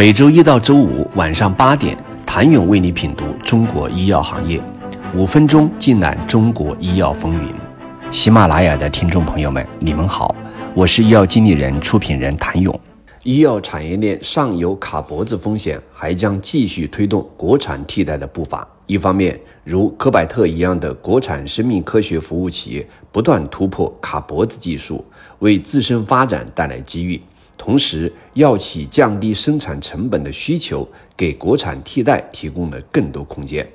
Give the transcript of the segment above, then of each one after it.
每周一到周五晚上八点，谭勇为你品读中国医药行业，五分钟尽览中国医药风云。喜马拉雅的听众朋友们，你们好，我是医药经理人、出品人谭勇。医药产业链上游卡脖子风险还将继续推动国产替代的步伐。一方面，如科百特一样的国产生命科学服务企业不断突破卡脖子技术，为自身发展带来机遇。同时，药企降低生产成本的需求，给国产替代提供了更多空间。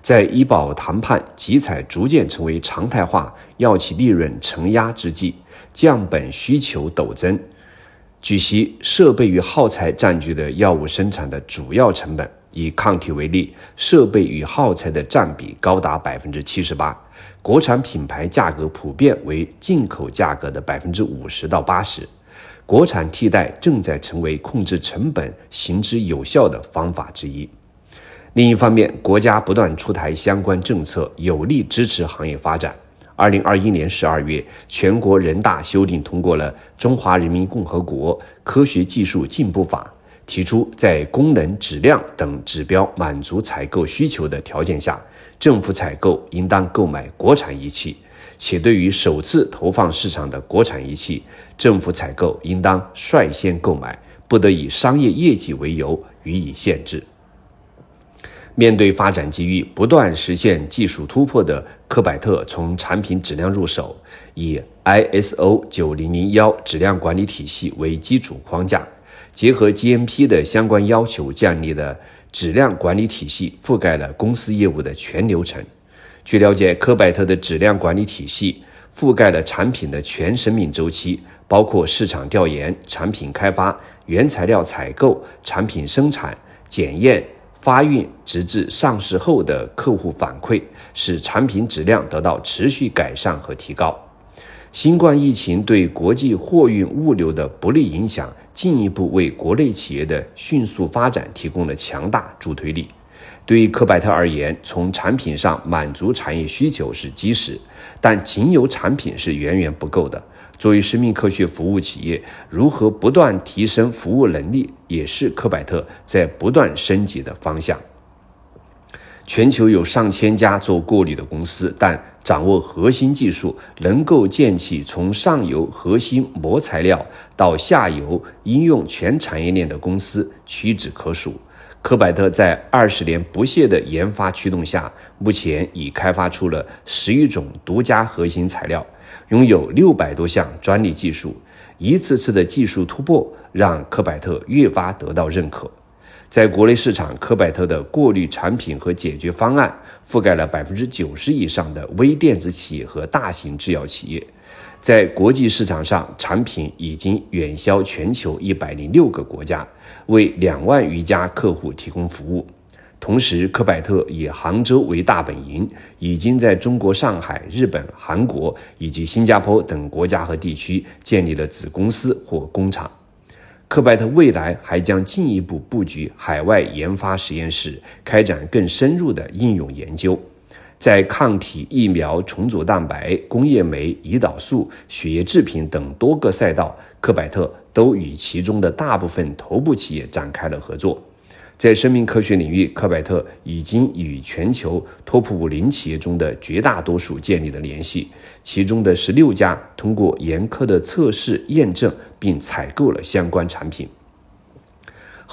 在医保谈判集采逐渐成为常态化，药企利润承压之际，降本需求陡增。据悉，设备与耗材占据了药物生产的主要成本。以抗体为例，设备与耗材的占比高达百分之七十八，国产品牌价格普遍为进口价格的百分之五十到八十。国产替代正在成为控制成本、行之有效的方法之一。另一方面，国家不断出台相关政策，有力支持行业发展。二零二一年十二月，全国人大修订通过了《中华人民共和国科学技术进步法》，提出在功能、质量等指标满足采购需求的条件下，政府采购应当购买国产仪器。且对于首次投放市场的国产仪器，政府采购应当率先购买，不得以商业业绩为由予以限制。面对发展机遇，不断实现技术突破的科百特，从产品质量入手，以 ISO 九零零幺质量管理体系为基础框架，结合 GMP 的相关要求建立的质量管理体系，覆盖了公司业务的全流程。据了解，科百特的质量管理体系覆盖了产品的全生命周期，包括市场调研、产品开发、原材料采购、产品生产、检验、发运，直至上市后的客户反馈，使产品质量得到持续改善和提高。新冠疫情对国际货运物流的不利影响，进一步为国内企业的迅速发展提供了强大助推力。对于科百特而言，从产品上满足产业需求是基石，但仅有产品是远远不够的。作为生命科学服务企业，如何不断提升服务能力，也是科百特在不断升级的方向。全球有上千家做过滤的公司，但掌握核心技术，能够建起从上游核心膜材料到下游应用全产业链的公司屈指可数。科百特在二十年不懈的研发驱动下，目前已开发出了十余种独家核心材料，拥有六百多项专利技术。一次次的技术突破，让科百特越发得到认可。在国内市场，科百特的过滤产品和解决方案覆盖了百分之九十以上的微电子企业和大型制药企业。在国际市场上，产品已经远销全球一百零六个国家，为两万余家客户提供服务。同时，科百特以杭州为大本营，已经在中国上海、日本、韩国以及新加坡等国家和地区建立了子公司或工厂。科百特未来还将进一步布局海外研发实验室，开展更深入的应用研究。在抗体、疫苗、重组蛋白、工业酶、胰岛素、血液制品等多个赛道，科百特都与其中的大部分头部企业展开了合作。在生命科学领域，科百特已经与全球 TOP 五零企业中的绝大多数建立了联系，其中的十六家通过严苛的测试验证并采购了相关产品。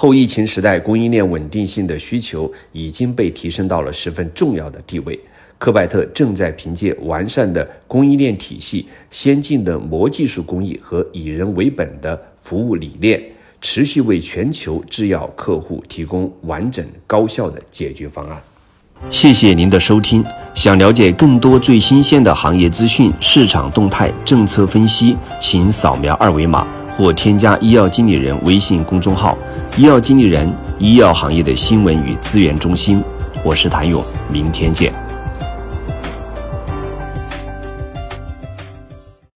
后疫情时代，供应链稳定性的需求已经被提升到了十分重要的地位。科百特正在凭借完善的供应链体系、先进的膜技术工艺和以人为本的服务理念，持续为全球制药客户提供完整高效的解决方案。谢谢您的收听。想了解更多最新鲜的行业资讯、市场动态、政策分析，请扫描二维码或添加医药经理人微信公众号。医药经理人，医药行业的新闻与资源中心。我是谭勇，明天见。